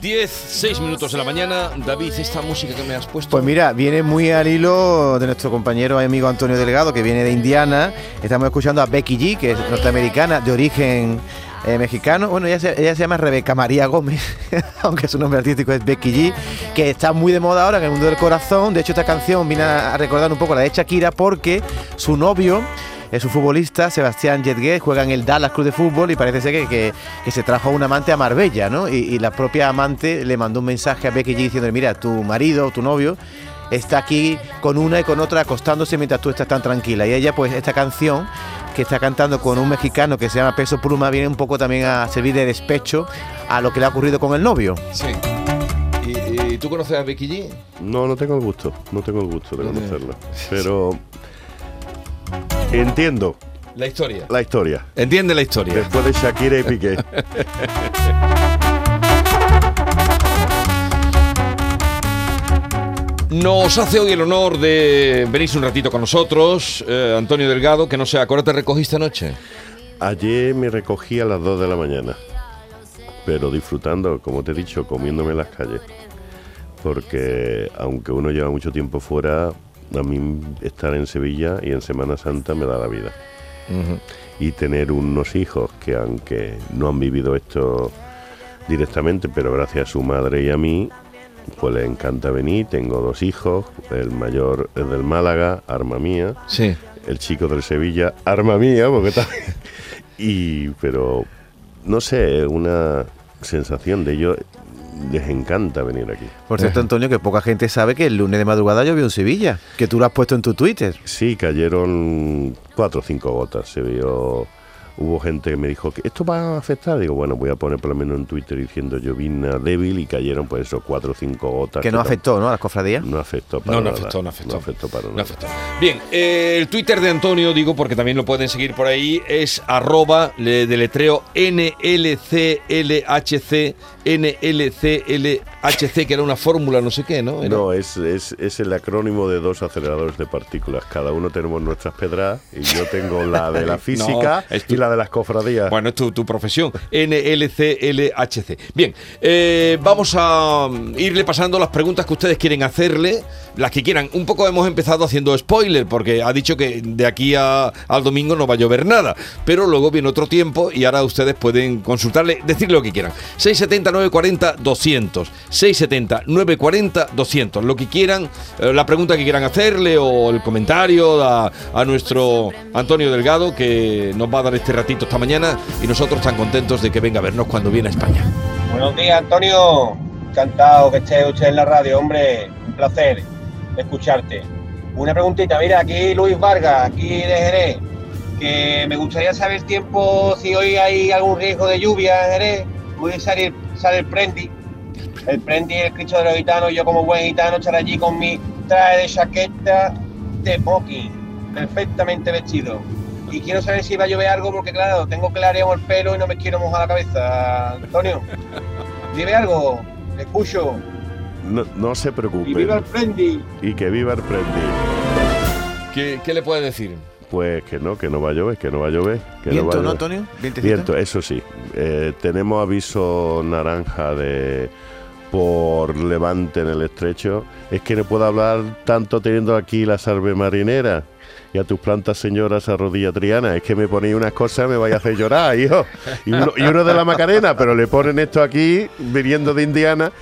10, 6 minutos de la mañana. David, esta música que me has puesto. Pues mira, viene muy al hilo de nuestro compañero y amigo Antonio Delgado, que viene de Indiana. Estamos escuchando a Becky G, que es norteamericana, de origen eh, mexicano. Bueno, ella se, ella se llama Rebeca María Gómez, aunque su nombre artístico es Becky G, que está muy de moda ahora en el mundo del corazón. De hecho, esta canción viene a recordar un poco la de Shakira porque su novio es un futbolista, Sebastián Jetgué, juega en el Dallas Club de Fútbol y parece ser que, que, se trajo a un amante a Marbella, ¿no? Y, la propia amante le mandó un mensaje a Becky G diciendo, mira, tu marido, tu novio, está aquí con una y con otra acostándose mientras tú estás tan tranquila. Y ella, pues, esta canción que está cantando con un mexicano que se llama Peso Pluma, viene un poco también a servir de despecho a lo que le ha ocurrido con el novio. Sí. ¿Y, tú conoces a Becky G? No, no tengo el gusto, no tengo el gusto de conocerla. Pero Entiendo. La historia. La historia. Entiende la historia. Después de Shakira y Piqué. Nos hace hoy el honor de venirse un ratito con nosotros, eh, Antonio Delgado, que no sé, ¿a qué hora te recogiste anoche? Ayer me recogí a las 2 de la mañana, pero disfrutando, como te he dicho, comiéndome en las calles. Porque aunque uno lleva mucho tiempo fuera, a mí estar en Sevilla y en Semana Santa me da la vida. Y tener unos hijos que aunque no han vivido esto directamente, pero gracias a su madre y a mí, pues les encanta venir. Tengo dos hijos, el mayor es del Málaga, arma mía. Sí. El chico del Sevilla, arma mía, porque está... y pero no sé, una sensación de ello les encanta venir aquí. Por cierto, Antonio, que poca gente sabe que el lunes de madrugada llovió en Sevilla, que tú lo has puesto en tu Twitter. Sí, cayeron cuatro o cinco gotas, se vio hubo gente que me dijo que esto va a afectar. Digo, bueno, voy a poner por lo menos en Twitter diciendo llovina débil y cayeron pues esos cuatro o cinco gotas. Que no afectó, ¿no? A las cofradías. No afectó para no, no Afectó, no afectó. No afectó para nada. Bien, eh, el Twitter de Antonio, digo, porque también lo pueden seguir por ahí, es arroba de letreo NLCLHC, NLCLHC, que era una fórmula, no sé qué, ¿no? No, es, es, es el acrónimo de dos aceleradores de partículas. Cada uno tenemos nuestras pedras y yo tengo la de la física y la de las cofradías. Bueno, es tu, profesión, NLCLHC. Bien, eh, vamos a irle pasando las preguntas que ustedes quieren hacerle, las que quieran. Un poco hemos empezado haciendo spoiler, porque ha dicho que de aquí al domingo no va a llover nada, pero luego viene otro tiempo y ahora ustedes pueden consultarle, decirle lo que quieran. 670 940 200, 670 940 200, lo que quieran, eh, la pregunta que quieran hacerle o el comentario a, nuestro Antonio Delgado que nos va a dar este ratito esta mañana y nosotros tan contentos de que venga a vernos cuando viene a España. Buenos días, Antonio. Encantado que esté usted en la radio, hombre. Un placer escucharte. Una preguntita, mira, aquí Luis Vargas, aquí de Jerez, que me gustaría saber tiempo, si hoy hay algún riesgo de lluvia en Jerez, puede salir, sale el Prendi, el Prendi el Cristo de los Gitanos, yo como buen gitano estaré allí con mi traje de chaqueta de smoking, perfectamente vestido y quiero saber si va a llover algo porque claro, tengo clareado el pelo y no me quiero mojar la cabeza. Antonio, dime algo, escucho. No, se preocupe. Y viva el Prendi. Y que viva el Prendi. ¿Qué, le puede decir? Pues que no, que no va a llover, que no va a llover. Que ¿Viento, no, ¿no, Antonio? Viento, eso sí. Eh, tenemos aviso naranja de por levante en el estrecho. Es que no puedo hablar tanto teniendo aquí la salve marinera y a tus plantas señoras a rodilla triana. Es que me ponéis unas cosas, me vais a hacer llorar, hijo. Y uno, de la Macarena, pero le ponen esto aquí, viniendo de Indiana.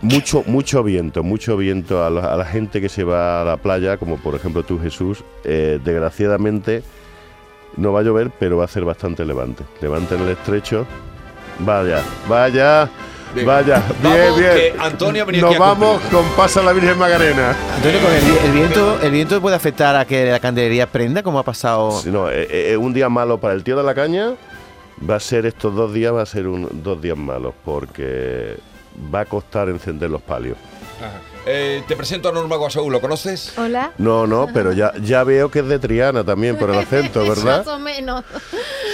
Mucho, mucho viento, mucho viento a la, gente que se va a la playa, como por ejemplo tú, Jesús. Eh, desgraciadamente no va a llover, pero va a ser bastante levante. Levante en el estrecho. Vaya, vaya. Vaya, bien, bien. Antonio Nos vamos con Pasa la Virgen Magarena. Antonio, con el, viento, ¿el viento puede afectar a que la candelería prenda, como ha pasado? no, es, eh, eh, un día malo para el tío de la caña. Va a ser estos dos días, va a ser un, dos días malos, porque va a costar encender los palios. Eh, te presento a Norma Guasaú, ¿lo conoces? Hola. No, no, pero ya, ya veo que es de Triana también por el acento, ¿verdad? Más o menos.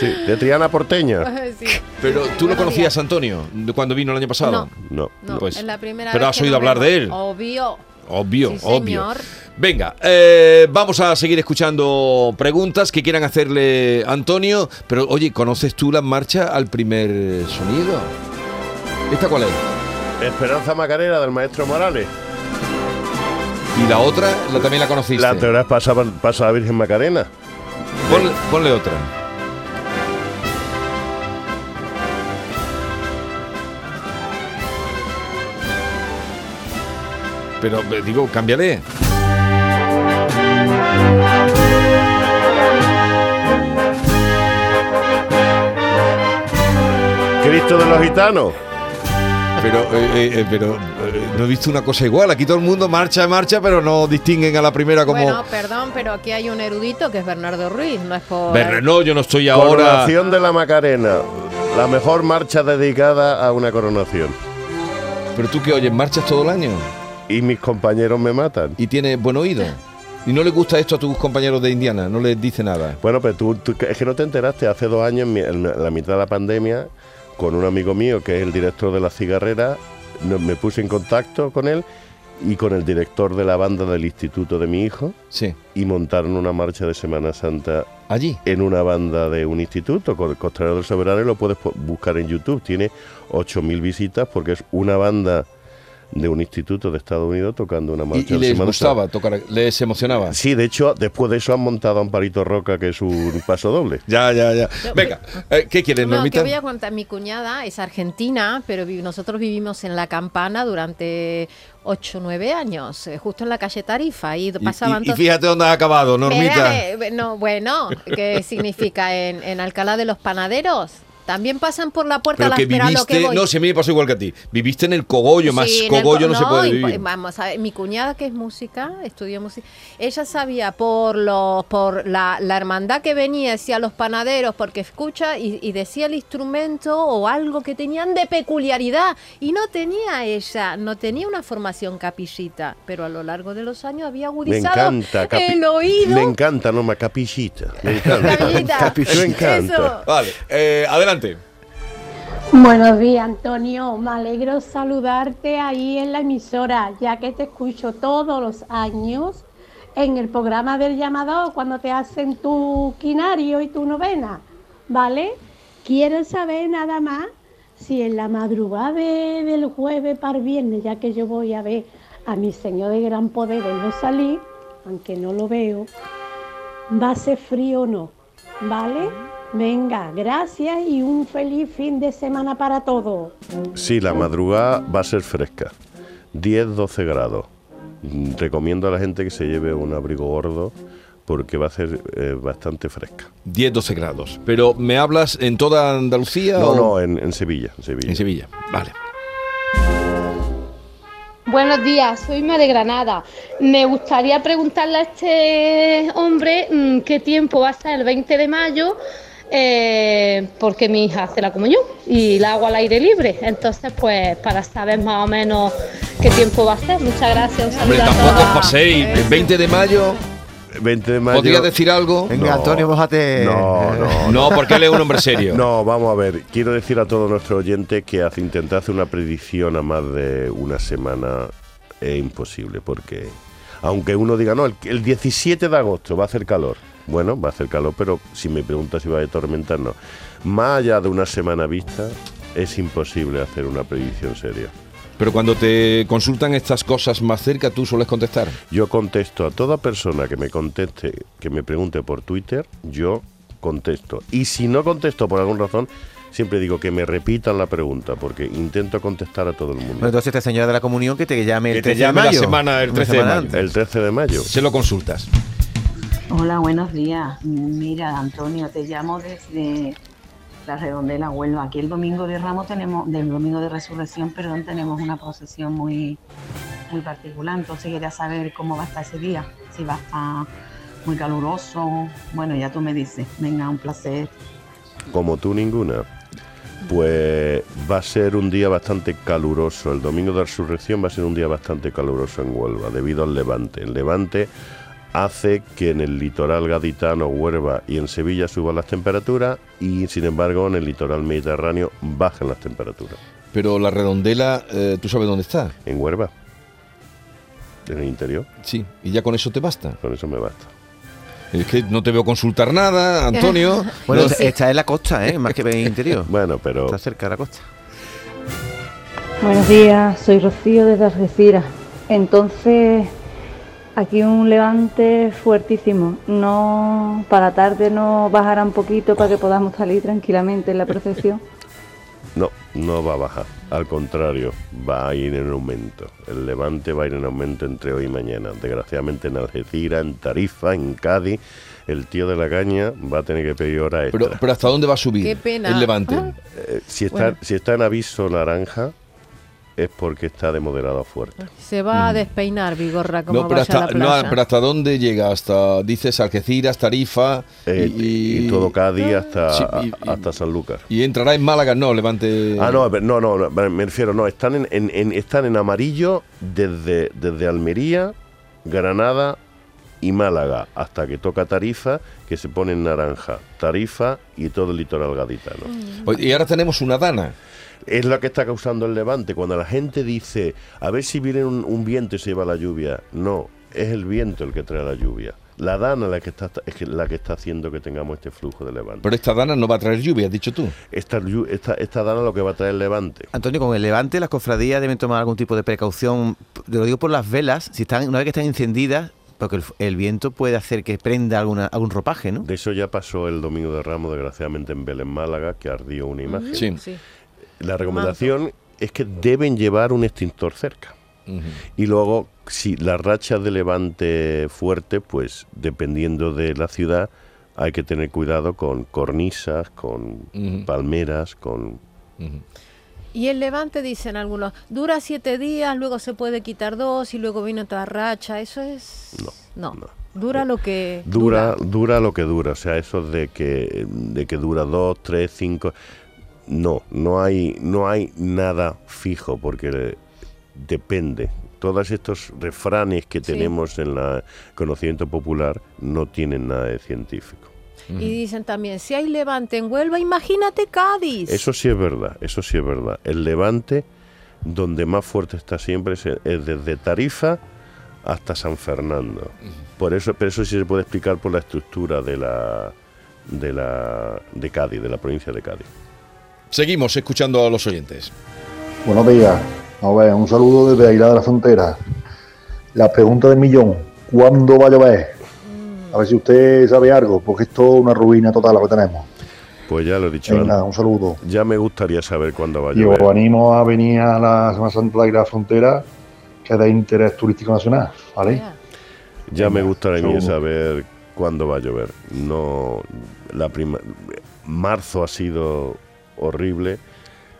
Sí, de Triana porteña. Sí. Pero tú lo conocías, Antonio, cuando vino el año pasado. No. No, Pues, es la primera pero vez has oído hablar de él. Obvio. Obvio, Sí, obvio. señor. Venga, eh, vamos a seguir escuchando preguntas que quieran hacerle Antonio. Pero oye, ¿conoces tú la marcha al primer sonido? ¿Esta cuál es? Esperanza Macarena del maestro Morales. ¿Y la otra la, también la conociste? La teoría pasa, pasa a la Virgen Macarena. Ponle, ponle otra. Pero eh, digo, cámbiale. Cristo de los gitanos. Pero, eh, eh, pero eh, no he visto una cosa igual. Aquí todo el mundo marcha, marcha, pero no distinguen a la primera como. Bueno, perdón, pero aquí hay un erudito que es Bernardo Ruiz, no es por. Berre- no, yo no estoy ahora. Coronación de la Macarena. La mejor marcha dedicada a una coronación. Pero tú que oyes, marchas todo el año Y mis compañeros me matan. y tienes buen oído. ¿Y no le gusta esto a tus compañeros de Indiana? ¿No les dice nada? Bueno, pero tú, tú- es que no te enteraste. Hace dos años, en mi- en la mitad de la pandemia, con un amigo mío que es el director de la cigarrera, me puse en contacto con él y con el director de la banda del instituto de mi hijo Sí. y montaron una marcha de Semana Santa Allí. en una banda de un instituto, con el Costalero del Soberano, y lo puedes buscar en YouTube. Tiene 8.000 visitas porque es una banda de un instituto de Estados Unidos tocando una Y, marcha y de les Semana gustaba tocar, les emocionaba. Sí, de hecho, después de eso han montado a Amparito Roca, que es un paso doble. Ya, ya, ya. Venga, eh, ¿qué quieres, No, Normita? que voy a contar. Mi cuñada es argentina, pero vi- nosotros vivimos en La Campana durante 8 o 9 años, eh, justo en la calle Tarifa. Y Y- pasaban y, y todos- fíjate dónde has acabado, Normita. Espérame, no, bueno, ¿qué significa en, en Alcalá de los Panaderos? También pasan por la puerta Pero la que viviste, que voy. no, si a mí me pasó igual que a ti. Viviste en el cogollo, más Sí, el cogollo co- no, se puede y- vivir. Vamos a ver, mi cuñada que es música, estudió música, ella sabía por los, por la, la hermandad que venía, decía los panaderos, porque escucha y, y decía el instrumento o algo que tenían de peculiaridad. Y no tenía ella, no tenía una formación capillita, pero a lo largo de los años había Me agudizado encanta. capi- el oído. Me encanta, no, me capillita. Me encanta. Capillita. Me encanta. Eso. Vale, eh, adelante. Buenos días, Antonio. Me alegro saludarte ahí en la emisora, ya que te escucho todos los años en el programa del llamador cuando te hacen tu quinario y tu novena, ¿vale? Quiero saber nada más si en la madrugada de- del jueves para viernes, ya que yo voy a ver a mi Señor de Gran Poder no salir, aunque no lo veo, va a ser frío o no, ¿vale? Venga, gracias y un feliz fin de semana para todos. Sí, la madrugada va a ser fresca. 10-12 grados. Mm, Recomiendo a la gente que se lleve un abrigo gordo porque va a ser eh, bastante fresca. 10, 12 grados. Pero ¿me hablas en toda Andalucía No, o no, en, en Sevilla. En Sevilla. en Sevilla? Vale. Buenos días, soy Ima de Granada. Me gustaría preguntarle a este hombre mm, qué tiempo va a ser el 20 de mayo, eh, porque mi hija hace la comunión y la hago al aire libre. Entonces, pues para saber más o menos qué tiempo va a ser. Muchas gracias. Un Hombre, tampoco os paséis. El 20 de mayo, 20 de mayo. ¿podría decir algo? Venga, No. Antonio, mójate. No, no, No, porque él es un hombre serio. No, vamos a ver. Quiero decir a todos nuestros oyentes que hace, intentar hacer una predicción a más de una semana es imposible, porque aunque uno diga, no, el, el 17 de agosto va a hacer calor. Bueno, va a hacer calor, pero si me preguntas si va a tormentar, no. Más allá de una semana vista, es imposible hacer una predicción seria. Pero cuando te consultan estas cosas más cerca, tú sueles contestar. Yo contesto a toda persona que me conteste, que me pregunte por Twitter, yo contesto. Y si no contesto por alguna razón, siempre digo que me repitan la pregunta, porque intento contestar a todo el mundo. Entonces esta señora de la comunión que te llame el Que te 13 de llame la mayo. semana- el Una 13 de mayo. antes. El 13 de mayo. Se lo consultas. Hola, buenos días. Mira, Antonio, te llamo desde la Redondela, Huelva. Aquí el domingo de Ramos tenemos, del domingo de Resurrección, perdón, tenemos una procesión muy, muy particular. Entonces quería saber cómo va a estar ese día. Si va a estar muy caluroso. Bueno, ya tú me dices. Venga, un placer. Como tú ninguna. Pues va a ser un día bastante caluroso. El domingo de resurrección va a ser un día bastante caluroso en Huelva, debido al levante. El levante hace que en el litoral gaditano, Huelva y en Sevilla suban las temperaturas y sin embargo en el litoral mediterráneo bajen las temperaturas. Pero la redondela, eh, ¿tú sabes dónde está? En Huelva, en el interior, Sí. ¿Y ya con eso te basta? con eso me basta. Es que no te veo consultar nada, Antonio. Bueno, No- esta es la costa, ¿eh? Más que en el interior. Bueno, pero Está cerca de la costa. Buenos días, soy Rocío desde Algeciras. Entonces, aquí un levante fuertísimo. No, para tarde no bajará un poquito para que podamos salir tranquilamente en la procesión. No, no va a bajar. Al contrario, va a ir en aumento. El levante va a ir en aumento entre hoy y mañana. Desgraciadamente en Algeciras, en Tarifa, en Cádiz, el tío de la caña va a tener que pedir hora extra. Pero, pero ¿hasta dónde va a subir Qué pena. el levante? Ah. Eh, si, está, Bueno. si está en aviso naranja, es porque está de moderado a fuerte. Se va a despeinar, Vigorra, como Mm. No, pero vaya a hasta, la no, pero ¿hasta dónde llega? Hasta, dices, Algeciras, Tarifa Eh, y, todo Cádiz hasta, Sí, y- y- hasta Sanlúcar. y entrará en Málaga, no, levante... Ah, no, no, no, no, me refiero, no, están en, en- en- están en amarillo desde, desde Almería, Granada y Málaga, hasta que toca Tarifa, que se pone en naranja. Tarifa y todo el litoral gaditano. Y ahora tenemos una dana. Es la que está causando el levante. Cuando la gente dice, a ver si viene un, un viento y se lleva la lluvia. No, es el viento el que trae la lluvia. La dana la que está, es la que está haciendo que tengamos este flujo de levante. Pero esta dana no va a traer lluvia, has dicho tú. Esta, esta, esta dana lo que va a traer el levante. Antonio, con el levante, las cofradías deben tomar algún tipo de precaución. Te lo digo por las velas, si están, una vez que están encendidas, porque el, el viento puede hacer que prenda alguna, algún ropaje, ¿no? De eso ya pasó el domingo de Ramos, desgraciadamente en Belén, Málaga, que ardió una imagen. Sí. Sí. La recomendación es que deben llevar un extintor cerca. Y luego, si las rachas de levante fuerte, pues dependiendo de la ciudad, hay que tener cuidado con cornisas, con palmeras, con... Y el levante, dicen algunos, dura siete días, luego se puede quitar dos y luego viene otra racha. Eso es... No, No. no. Dura lo que... Dura, dura lo que dura, o sea, eso de que, de que dura dos, tres, cinco... No, no hay, no hay nada fijo porque depende. Todos estos refranes que Sí. tenemos en el conocimiento popular no tienen nada de científico. Y dicen también, si hay levante en Huelva, imagínate Cádiz. Eso sí es verdad, eso sí es verdad. El levante, donde más fuerte está siempre, es, es desde Tarifa hasta San Fernando. Por eso, pero eso sí se puede explicar por la estructura de la de la de Cádiz, de la provincia de Cádiz. Seguimos escuchando a los oyentes. Buenos días. A ver, un saludo desde Aguilar de la Frontera. La pregunta del millón, ¿cuándo va a llover? A ver si usted sabe algo, porque esto es una ruina total lo que tenemos. Pues ya lo he dicho Venga, antes. un saludo. Ya me gustaría saber cuándo va a Y os llover. animo a venir a la Semana Santa de Aguilar de la Frontera, que es de interés turístico nacional, ¿vale? Ya. Me gustaría a mí saludo. saber cuándo va a llover. No, la prima, marzo ha sido horrible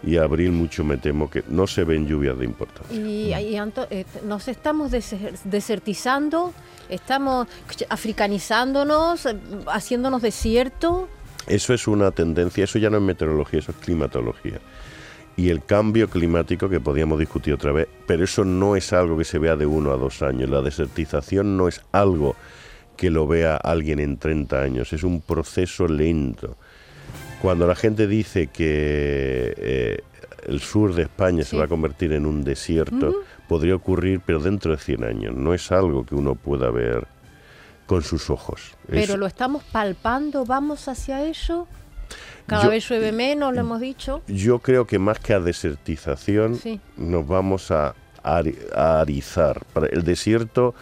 y abril mucho me temo que no se ven lluvias de importancia. Y, y Anto- eh, nos estamos deser- desertizando, estamos africanizándonos, eh, haciéndonos desierto. Eso es una tendencia, eso ya no es meteorología, eso es climatología. Y el cambio climático que podíamos discutir otra vez, pero eso no es algo que se vea de uno a dos años. La desertización no es algo que lo vea alguien en 30 años, es un proceso lento. Cuando la gente dice que eh, el sur de España se va a convertir en un desierto, podría ocurrir, pero dentro de 100 años. No es algo que uno pueda ver con sus ojos. Es- Pero lo estamos palpando, vamos hacia ello. Cada Yo- vez llueve menos, lo hemos dicho. Yo creo que más que a desertización Sí. nos vamos a, ari- a arizar. El desierto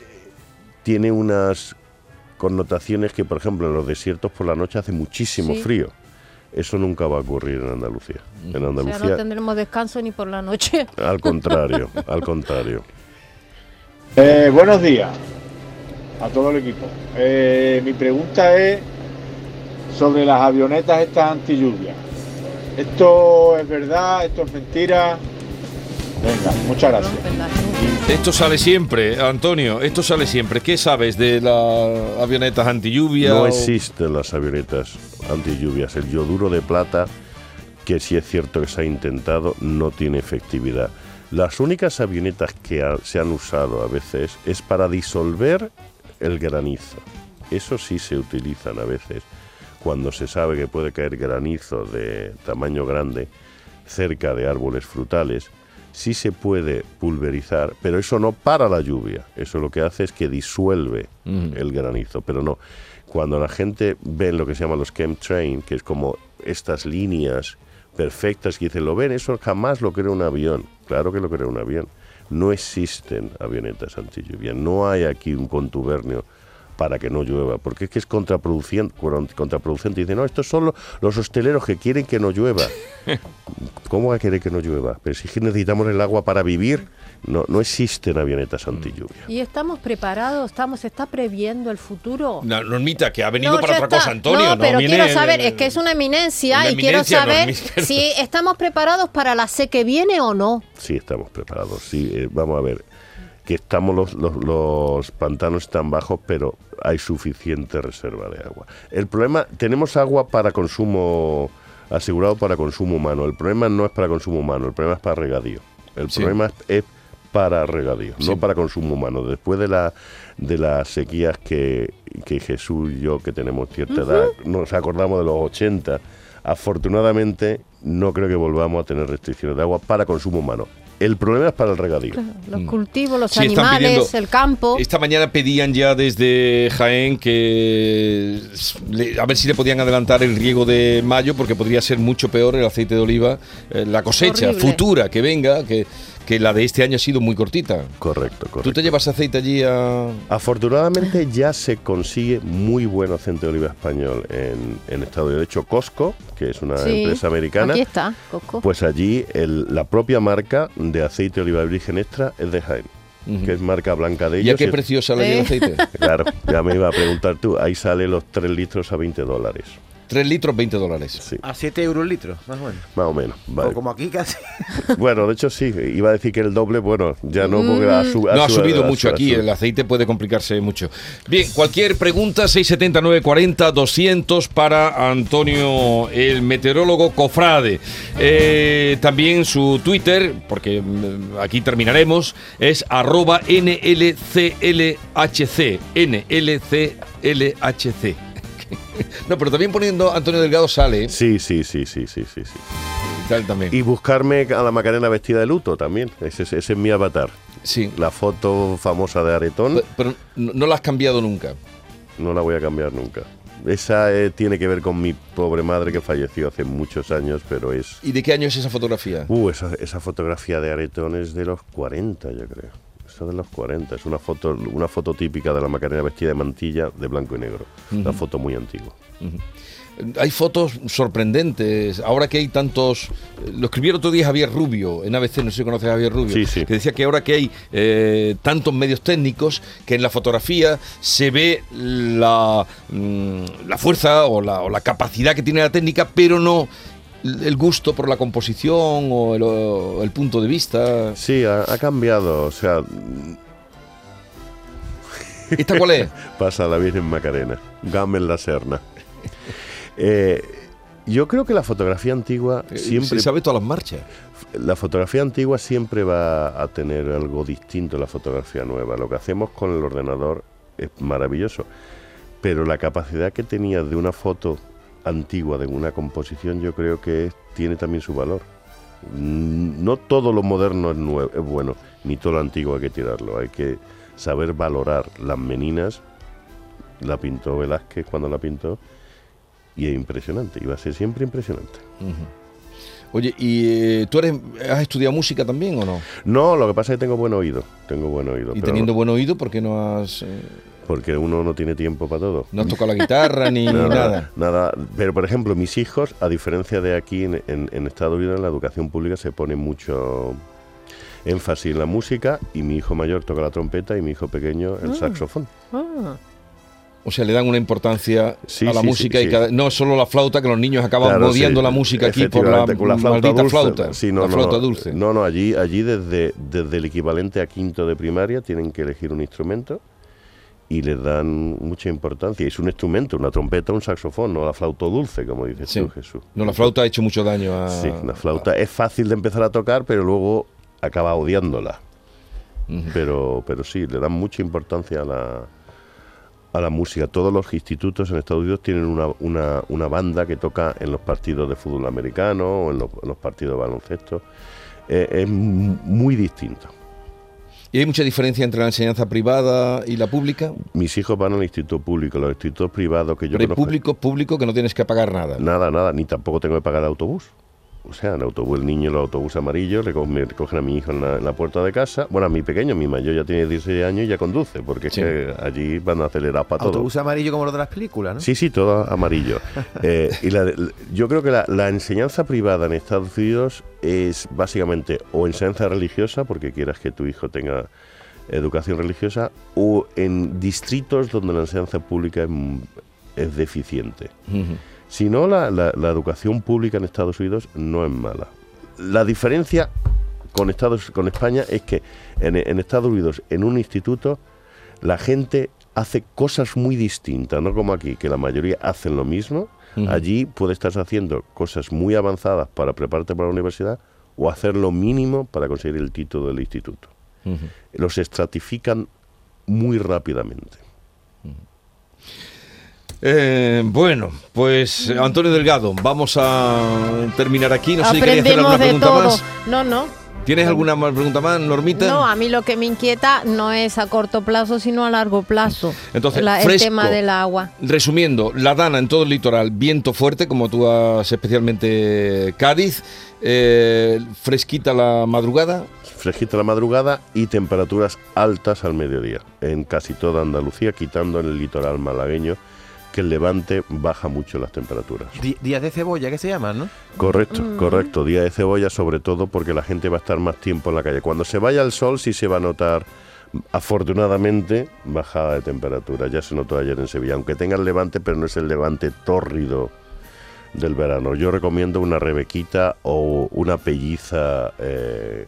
eh, tiene unas connotaciones que, por ejemplo, en los desiertos por la noche hace muchísimo Sí. frío. Eso nunca va a ocurrir en Andalucía. En O sea, no Andalucía, tendremos descanso ni por la noche. al contrario, al contrario. Eh, buenos días a todo el equipo. Eh, mi pregunta es sobre las avionetas estas anti lluvia. ¿Esto es verdad? ¿Esto es mentira? Venga, muchas gracias. Esto sale siempre, Antonio, esto sale siempre. ¿Qué sabes de las avionetas anti lluvia? No existen las avionetas antilluvias. El yoduro de plata, que sí es cierto que se ha intentado, no tiene efectividad. Las únicas avionetas que ha- se han usado a veces es para disolver el granizo. Eso sí se utilizan a veces cuando se sabe que puede caer granizo de tamaño grande cerca de árboles frutales. Sí se puede pulverizar, pero eso no para la lluvia. Eso lo que hace es que disuelve Ujú. el granizo, pero no. Cuando la gente ve lo que se llama los chemtrain, que es como estas líneas perfectas, que dicen, ¿lo ven? Eso jamás lo crea un avión. Claro que lo crea un avión. No existen avionetas anti lluvia. No hay aquí un contubernio para que no llueva, porque es que es contraproducente. contraproducente. Dice, no, estos son los, los hosteleros que quieren que no llueva. ¿Cómo va a querer que no llueva? Pero si es que necesitamos el agua para vivir, no, no existen avionetas anti lluvia. ¿Y estamos preparados? ¿Estamos, ¿Se está previendo el futuro? No, Normita, que ha venido No, para otra está. cosa, Antonio. No, pero viene quiero saber, es que es una eminencia Una y quiero saber Normita. si estamos preparados para la C que viene o no. Sí, estamos preparados. Sí, eh, vamos a ver. Que estamos los, los, los pantanos están bajos, pero hay suficiente reserva de agua. El problema, tenemos agua para consumo asegurado para consumo humano. El problema no es para consumo humano, el problema es para regadío. El Sí. problema es, para regadío, Sí. no para consumo humano. Después de la de las sequías que, que Jesús y yo, que tenemos cierta edad, nos acordamos de los 80, afortunadamente no creo que volvamos a tener restricciones de agua para consumo humano. El problema es para el regadío. Los cultivos, los Mm. Sí, están animales, pidiendo- el campo. Esta mañana pedían ya desde Jaén que le- a ver si le podían adelantar el riego de mayo porque podría ser mucho peor el aceite de oliva, eh, la cosecha Horrible. futura que venga, que, que la de este año ha sido muy cortita. Correcto, correcto. ¿Tú te llevas aceite allí a...? Afortunadamente ya se consigue muy buen aceite de oliva español en, en Estados Unidos. De hecho, Costco, que es una Sí, empresa americana, Aquí está, Coco. pues allí el- la propia marca de aceite de oliva virgen extra es de Jaén, que es marca blanca de ¿Y ellos. a qué y- precio sale allí el Eh. aceite? Claro, ya me iba a preguntar tú. Ahí sale los 3 litros a 20 dólares. 3 litros, 20 dólares. Sí, A 7 euros el litro, más o menos. más o menos. vale. O como aquí casi. Bueno, de hecho sí, iba a decir que el doble, bueno, ya no, porque ha, su- No, ha su- subido ha mucho su- aquí, ha su- el aceite puede complicarse mucho. Bien, cualquier pregunta, 679 40 200 para Antonio, el meteorólogo Cofrade. Eh, también su Twitter, porque mm, aquí terminaremos, es arroba NLCLHC. NLCLHC. No, pero también poniendo Antonio Delgado sale. Sí, sí, sí, sí, sí, sí, sí. Tal también. Y buscarme a la Macarena vestida de luto también. Ese, es- ese es mi avatar. Sí. La foto famosa de Aretón Pero, no la has cambiado nunca. no la voy a cambiar nunca. Esa eh, tiene que ver con mi pobre madre que falleció hace muchos años, pero es... ¿Y de qué año es esa fotografía? Uh, esa, esa fotografía de Aretón es de los 40, yo creo. Esa de los 40. Es una foto, una foto típica de la Macarena vestida de mantilla de blanco y negro. Una foto muy antigua. Hay fotos sorprendentes. Ahora que hay tantos. Lo escribió el otro día Javier Rubio, en ABC, no sé si conoces a Javier Rubio. Sí, sí. Que decía que ahora que hay eh, tantos medios técnicos, que en la fotografía se ve la, mm, la fuerza o la, o la capacidad que tiene la técnica, pero no el gusto por la composición o el, o el punto de vista. Sí, ha, ha cambiado. O sea, ¿Esta cuál es? pasa la Virgen Macarena. Gamen la Serna. Eh, yo creo que la fotografía antigua siempre... Se sabe todas las marchas. La fotografía antigua siempre va a tener algo distinto a la fotografía nueva. Lo que hacemos con el ordenador es maravilloso. Pero la capacidad que tenía de una foto antigua, de una composición, yo creo que es- tiene también su valor. Mm, No todo lo moderno es, nue- es bueno, ni todo lo antiguo hay que tirarlo. Hay que saber valorar las meninas. La pintó Velázquez cuando la pintó. Y es impresionante, y va a ser siempre impresionante. Oye, ¿y eh, tú eres, has estudiado música también o no? No, lo que pasa es que tengo buen oído. Tengo buen oído. Y pero teniendo no- buen oído, ¿por qué no has, eh, porque uno no tiene tiempo para todo. no has tocado la guitarra ni nada? Nada. Pero, por ejemplo, mis hijos, a diferencia de aquí en, en- en Estados Unidos, en la educación pública se pone mucho énfasis en la música y mi hijo mayor toca la trompeta y mi hijo pequeño el Ah. saxofón. Ah, O sea, le dan una importancia Sí, a la sí, música sí, y sí. cada- no solo la flauta, que los niños acaban Claro, odiando sí, la música aquí por la, efectivamente, con la flauta maldita dulce. flauta. Sí, no, la no, flauta no. dulce. No, no, allí, allí desde, desde el equivalente a quinto de primaria tienen que elegir un instrumento y les dan mucha importancia. Es un instrumento, una trompeta, un saxofón, no la flauta dulce, como dices Sí. tú, Jesús. No, la flauta ha hecho mucho daño a... Sí, la flauta es fácil de empezar a tocar, pero luego acaba odiándola. Pero, pero sí, le dan mucha importancia a la, a la música. Todos los institutos en Estados Unidos tienen una, una, una banda que toca en los partidos de fútbol americano o en los, en los partidos de baloncesto. Eh, es muy distinto. ¿Y hay mucha diferencia entre la enseñanza privada y la pública? Mis hijos van al instituto público, los institutos privados que yo Pero conozco- público, público que no tienes que pagar nada. Nada, nada, ni tampoco tengo que pagar el autobús. O sea, en autobús, el niño en el autobús amarillo, le co- me recogen a mi hijo en la, en la puerta de casa. Bueno, a mi pequeño, mi mayor ya tiene 16 años y ya conduce, porque Sí. es que allí van a acelerar para todo. Autobús amarillo como los de las películas, ¿no? Sí, sí, todo amarillo. Eh, y la de- yo creo que la, la enseñanza privada en Estados Unidos es básicamente o enseñanza religiosa, porque quieras que tu hijo tenga educación religiosa, o en distritos donde la enseñanza pública es, es deficiente. Ujú. Si no, la, la- la educación pública en Estados Unidos no es mala. La diferencia con, Estados, con España es que en, en Estados Unidos, en un instituto, la gente hace cosas muy distintas, no como aquí, que la mayoría hacen lo mismo. Allí puedes estar haciendo cosas muy avanzadas para prepararte para la universidad o hacer lo mínimo para conseguir el título del instituto. Los estratifican muy rápidamente. Eh, bueno, pues Antonio Delgado, vamos a terminar aquí. No sé si quería hacer alguna pregunta todo. más. No, no. ¿Tienes alguna más pregunta más, Normita? No, a mí lo que me inquieta no es a corto plazo, sino a largo plazo. Entonces, La- el tema del agua. Resumiendo, la dana en todo el litoral, viento fuerte, como tú has especialmente Cádiz, eh, fresquita la madrugada, Fresquita la madrugada y temperaturas altas al mediodía en casi toda Andalucía, quitando en el litoral malagueño, que el levante baja mucho las temperaturas. Días de cebolla, que se llaman, ¿no? Correcto, Mm. correcto. Día de cebolla, sobre todo porque la gente va a estar más tiempo en la calle. Cuando se vaya el sol, sí se va a notar, afortunadamente, bajada de temperatura. Ya se notó ayer en Sevilla, aunque tenga el levante, pero no es el levante tórrido del verano. Yo recomiendo una rebequita o una pelliza. eh,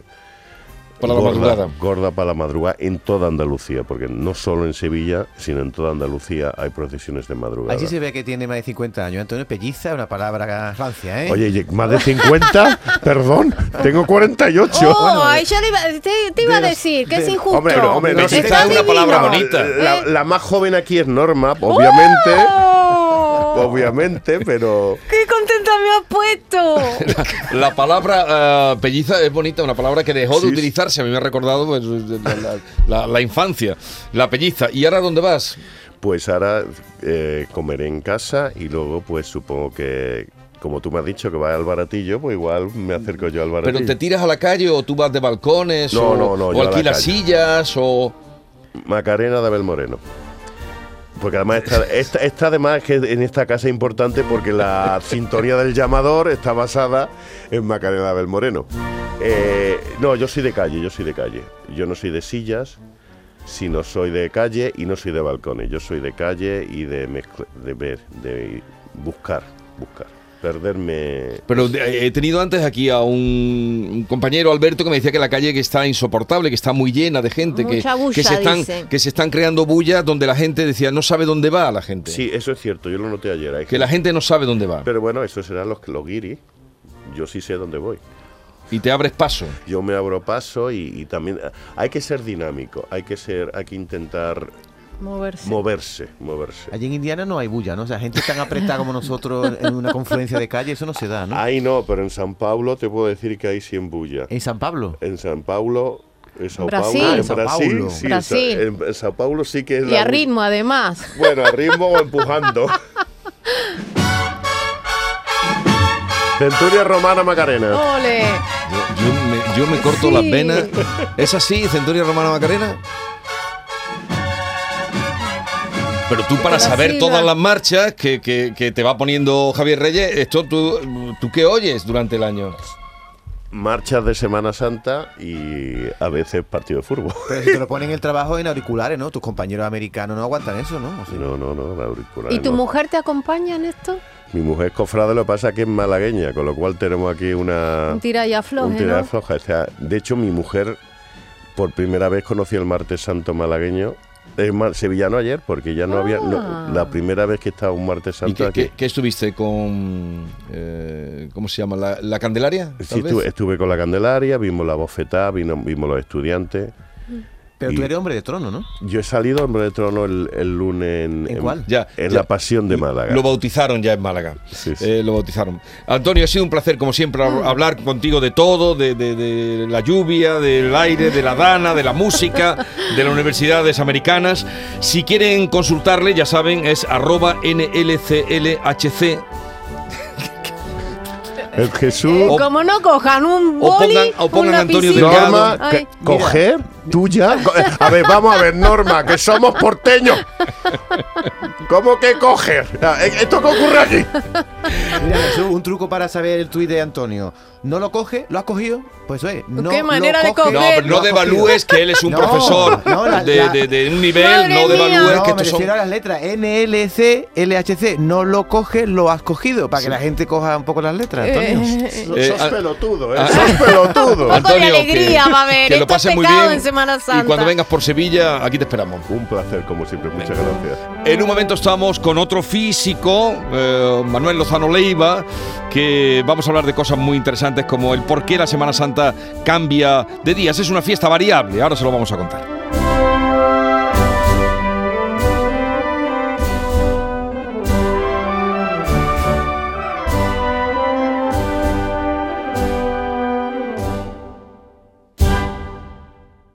Para la gorda, madrugada. Gorda para la madrugada en toda Andalucía, porque no solo en Sevilla, sino en toda Andalucía hay procesiones de madrugada. Ahí sí se ve que tiene más de 50 años. Antonio Pelliza es una palabra rancia, ¿eh? Oye, ye- más de 50, perdón, tengo 48. Oh, ay, yo le iba, te, te iba a de decir que es de- injusto. Hombre, pero, hombre, no es una palabra bonita. La, ¿Eh? la más joven aquí es Norma, obviamente, ¡Oh! obviamente, pero ¡Qué contenta me has puesto! La palabra ah, pelliza es bonita, una palabra que dejó Sí, de utilizarse. A mí me ha recordado pues, la, la- la- la infancia, la pelliza. ¿Y ahora dónde vas? pues ahora eh, comeré en casa y luego pues supongo que, como tú me has dicho que vas al baratillo, pues igual me acerco yo al baratillo. ¿Pero te tiras a la calle o tú vas de balcones? No, o, no, no, o alquilas sillas o... Macarena de Abel Moreno. Porque además está, esta, esta además que en esta casa es importante porque la sintonía del llamador está basada en Macarena de Abel Moreno. Eh, no, yo soy de calle, yo soy de calle. Yo no soy de sillas, sino soy de calle y no soy de balcones. Yo soy de calle y de mezcla- de ver, de buscar, buscar. Perderme. Pero de- he tenido antes aquí a un, compañero, Alberto, que me decía que la calle que está insoportable, que está muy llena de gente, que, Mucha bulla, que, se están, dice. que se están creando bullas donde la gente decía no sabe dónde va la gente. Sí, eso es cierto, yo lo noté ayer. hay Que la gente no sabe dónde va. Pero bueno, eso serán los, los guiris. Yo sí sé dónde voy. Y te abres paso. yo me abro paso y, y también eh, hay que ser dinámico, hay que ser, hay que intentar Moverse. moverse, moverse. Allí en Indiana no hay bulla, ¿no? O sea, gente tan apretada como nosotros en una confluencia de calle, eso no se da, ¿no? Ahí no, pero en San Pablo te puedo decir que hay 100 bullas. En San Pablo. En San Pablo, en Sao Brasil. Paulo, Ah, en Sao Brasil, Paulo. sí, en Sa- Brasil. En, en Sao Paulo sí que es Y la a ritmo, además. Bueno, a ritmo o empujando. Centuria Romana Macarena. ¡Ole! Yo, yo me, yo me corto Sí. las venas. ¿Es así, Centuria Romana Macarena? Pero tú para saber todas las marchas que, que- que te va poniendo Javier Reyes, esto tú, ¿tú qué oyes durante el año? Marchas de Semana Santa y a veces partido de fútbol. Pero si te lo ponen en el trabajo en auriculares, ¿no? Tus compañeros americanos no aguantan eso, ¿no? O sea, No, no, no, la auricular. ¿Y tu no. mujer te acompaña en esto? Mi mujer es cofrade, lo que pasa es que es malagueña, con lo cual tenemos aquí una... Un tira y afloje, un tira y ¿no? afloje. O sea, de hecho, mi mujer por primera vez conoció el martes santo malagueño. Es más, sevillano ayer, porque ya no había... no, Ah. la primera vez que estaba un martes ¿Y santo qué, aquí. qué- qué estuviste con... eh, ¿Cómo se llama? ¿La, la Candelaria? Sí, estuve, estuve con la Candelaria, vimos la bofetada, vino- vimos los estudiantes. Pero Y- tú eres hombre de trono, ¿no? Yo he salido hombre de trono el, el lunes en, ¿En cuál? Ya, en ya. la Pasión de Málaga. Lo bautizaron ya en Málaga. Sí, sí. Eh, lo bautizaron. Antonio, ha sido un placer, como siempre, hab- hablar contigo de todo, de, de- de la lluvia, del aire, de la dana, de la música, de las universidades americanas. Si quieren consultarle, ya saben, es arroba NLCLHC. El Jesús. Eh, como no cojan un o boli, pongan- o pongan un Antonio. Delgado. Norma, Ay. coger, tuya. Eh, A ver, vamos a ver, Norma, que somos porteños. ¿Cómo que coger? Ah, eh, ¿Esto qué ocurre aquí? Mira, Jesús, un truco para saber el tuit de Antonio. ¿No lo coge? ¿Lo has cogido? Pues eso es. No Qué lo manera de coge, No, coger. pero no lo has devalúes que él es un No, profesor no, la- de, la- de- de un nivel, Madre no devalúes No, que me estos son... refiero a las letras NLC, LHC. No lo coge, lo has cogido. Para que la gente coja un poco las letras, Antonio. Eh, Eh, sos ah, pelotudo, ¿eh? sos pelotudo. De alegría va a haber. que lo pases muy bien. En Semana Santa. Y cuando vengas por Sevilla, aquí te esperamos. Un placer, como siempre. Muchas gracias. En un momento estamos con otro físico, eh, Manuel Lozano Leiva, que vamos a hablar de cosas muy interesantes como el por qué la Semana Santa cambia de días. Es una fiesta variable, ahora se lo vamos a contar.